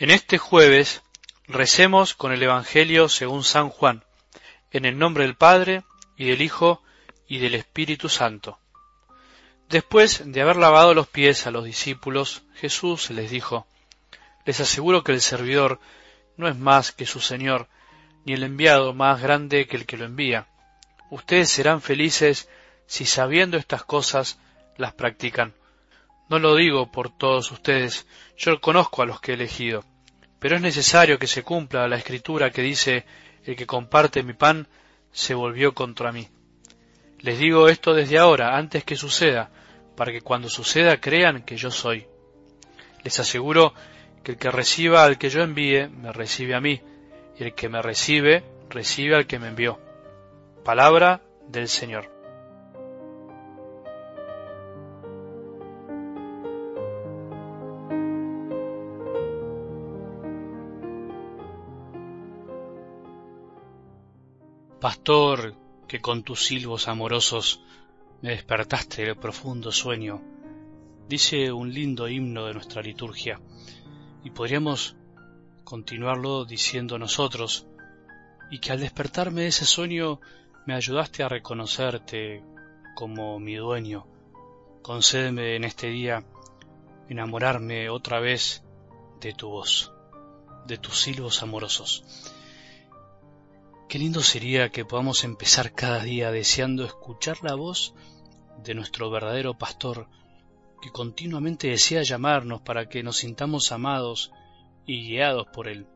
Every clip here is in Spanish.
En este jueves recemos con el Evangelio según San Juan, en el nombre del Padre, y del Hijo, y del Espíritu Santo. Después de haber lavado los pies a los discípulos, Jesús les dijo, Les aseguro que el servidor no es más que su Señor, ni el enviado más grande que el que lo envía. Ustedes serán felices si sabiendo estas cosas las practican. No lo digo por todos ustedes, yo conozco a los que he elegido, pero es necesario que se cumpla la escritura que dice, el que comparte mi pan se volvió contra mí. Les digo esto desde ahora, antes que suceda, para que cuando suceda crean que yo soy. Les aseguro que el que reciba al que yo envíe, me recibe a mí, y el que me recibe, recibe al que me envió. Palabra del Señor. Pastor, que con tus silbos amorosos me despertaste del profundo sueño, dice un lindo himno de nuestra liturgia, y podríamos continuarlo diciendo nosotros, y que al despertarme de ese sueño me ayudaste a reconocerte como mi dueño. Concédeme en este día enamorarme otra vez de tu voz, de tus silbos amorosos. Qué lindo sería que podamos empezar cada día deseando escuchar la voz de nuestro verdadero pastor, que continuamente desea llamarnos para que nos sintamos amados y guiados por él.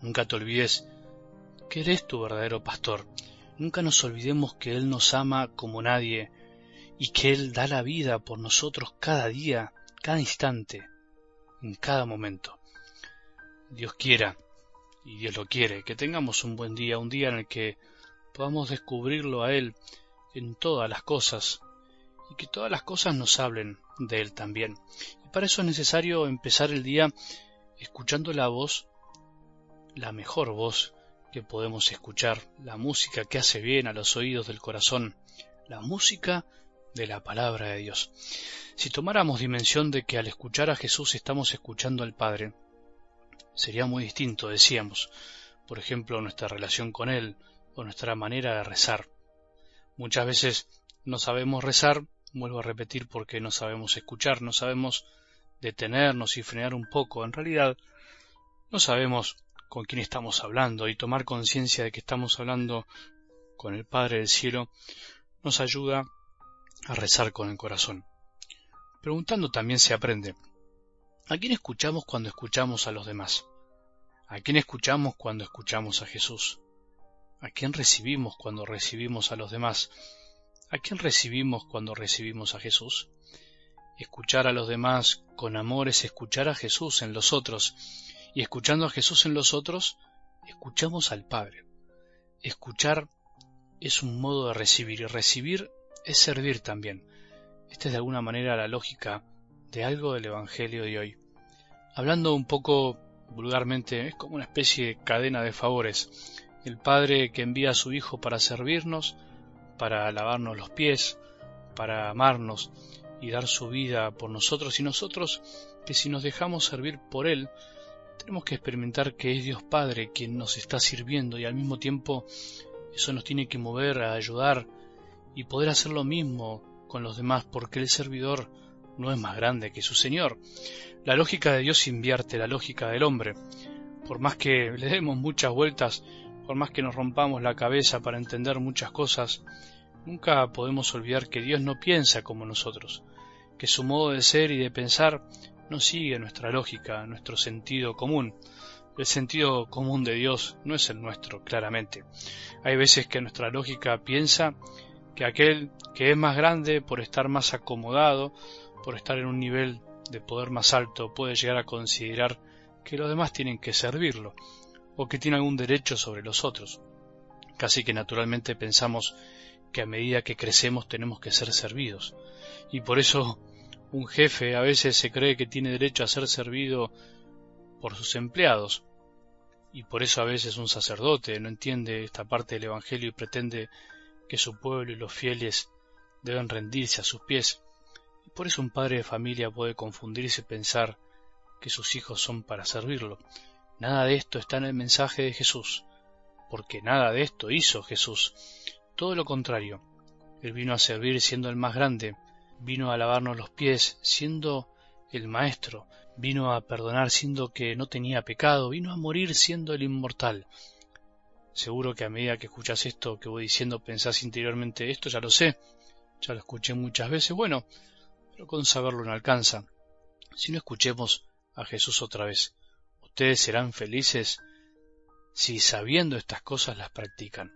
Nunca te olvides que eres tu verdadero pastor. Nunca nos olvidemos que Él nos ama como nadie y que Él da la vida por nosotros cada día, cada instante, en cada momento. Dios quiera y Dios lo quiere, que tengamos un buen día, un día en el que podamos descubrirlo a Él en todas las cosas y que todas las cosas nos hablen de Él también. Y para eso es necesario empezar el día escuchando la voz, la mejor voz que podemos escuchar, la música que hace bien a los oídos del corazón, la música de la palabra de Dios. Si tomáramos dimensión de que al escuchar a Jesús estamos escuchando al Padre, sería muy distinto, decíamos, por ejemplo, nuestra relación con Él o nuestra manera de rezar. Muchas veces no sabemos rezar, vuelvo a repetir porque no sabemos escuchar, no sabemos detenernos y frenar un poco. En realidad, no sabemos con quién estamos hablando y tomar conciencia de que estamos hablando con el Padre del Cielo nos ayuda a rezar con el corazón. Preguntando también se aprende. ¿A quién escuchamos cuando escuchamos a los demás? ¿A quién escuchamos cuando escuchamos a Jesús? ¿A quién recibimos cuando recibimos a los demás? ¿A quién recibimos cuando recibimos a Jesús? Escuchar a los demás con amor es escuchar a Jesús en los otros, y escuchando a Jesús en los otros, escuchamos al Padre. Escuchar es un modo de recibir, y recibir es servir también. Esta es de alguna manera la lógica de algo del Evangelio de hoy. Hablando un poco vulgarmente, es como una especie de cadena de favores. El Padre que envía a su Hijo para servirnos, para lavarnos los pies, para amarnos y dar su vida por nosotros y nosotros que si nos dejamos servir por Él, tenemos que experimentar que es Dios Padre quien nos está sirviendo y al mismo tiempo eso nos tiene que mover a ayudar y poder hacer lo mismo con los demás porque el servidor no es más grande que su Señor. La lógica de Dios invierte la lógica del hombre. Por más que le demos muchas vueltas, por más que nos rompamos la cabeza para entender muchas cosas, nunca podemos olvidar que Dios no piensa como nosotros, que su modo de ser y de pensar no sigue nuestra lógica, nuestro sentido común. El sentido común de Dios no es el nuestro, claramente. Hay veces que nuestra lógica piensa que aquel que es más grande por estar más acomodado, por estar en un nivel de poder más alto, puede llegar a considerar que los demás tienen que servirlo, o que tiene algún derecho sobre los otros. Casi que naturalmente pensamos que a medida que crecemos tenemos que ser servidos, y por eso un jefe a veces se cree que tiene derecho a ser servido por sus empleados, y por eso a veces un sacerdote no entiende esta parte del Evangelio y pretende que su pueblo y los fieles deben rendirse a sus pies. Por eso un padre de familia puede confundirse y pensar que sus hijos son para servirlo. Nada de esto está en el mensaje de Jesús, porque nada de esto hizo Jesús. Todo lo contrario. Él vino a servir siendo el más grande, vino a lavarnos los pies siendo el Maestro, vino a perdonar siendo que no tenía pecado, vino a morir siendo el inmortal. Seguro que a medida que escuchas esto que voy diciendo pensás interiormente esto ya lo sé, ya lo escuché muchas veces, bueno, pero con saberlo no alcanza. Si no escuchemos a Jesús otra vez, ustedes serán felices si sabiendo estas cosas las practican.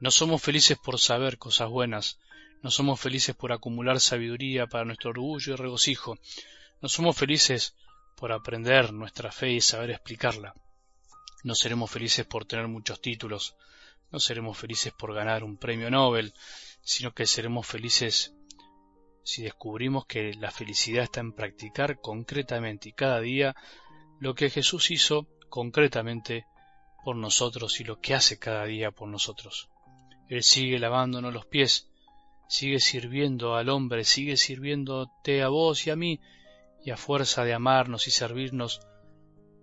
No somos felices por saber cosas buenas, no somos felices por acumular sabiduría para nuestro orgullo y regocijo, no somos felices por aprender nuestra fe y saber explicarla. No seremos felices por tener muchos títulos, no seremos felices por ganar un premio Nobel, sino que seremos felices si descubrimos que la felicidad está en practicar concretamente y cada día lo que Jesús hizo concretamente por nosotros y lo que hace cada día por nosotros. Él sigue lavándonos los pies, sigue sirviendo al hombre, sigue sirviéndote a vos y a mí, y a fuerza de amarnos y servirnos,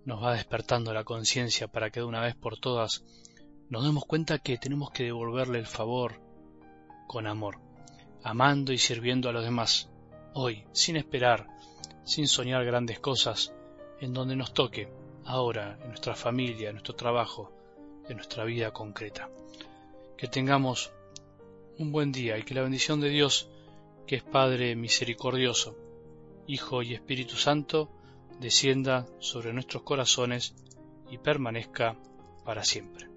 nos va despertando la conciencia para que de una vez por todas nos demos cuenta que tenemos que devolverle el favor con amor, amando y sirviendo a los demás, hoy, sin esperar, sin soñar grandes cosas, en donde nos toque, ahora, en nuestra familia, en nuestro trabajo, en nuestra vida concreta. Que tengamos un buen día y que la bendición de Dios, que es Padre misericordioso, Hijo y Espíritu Santo, descienda sobre nuestros corazones y permanezca para siempre.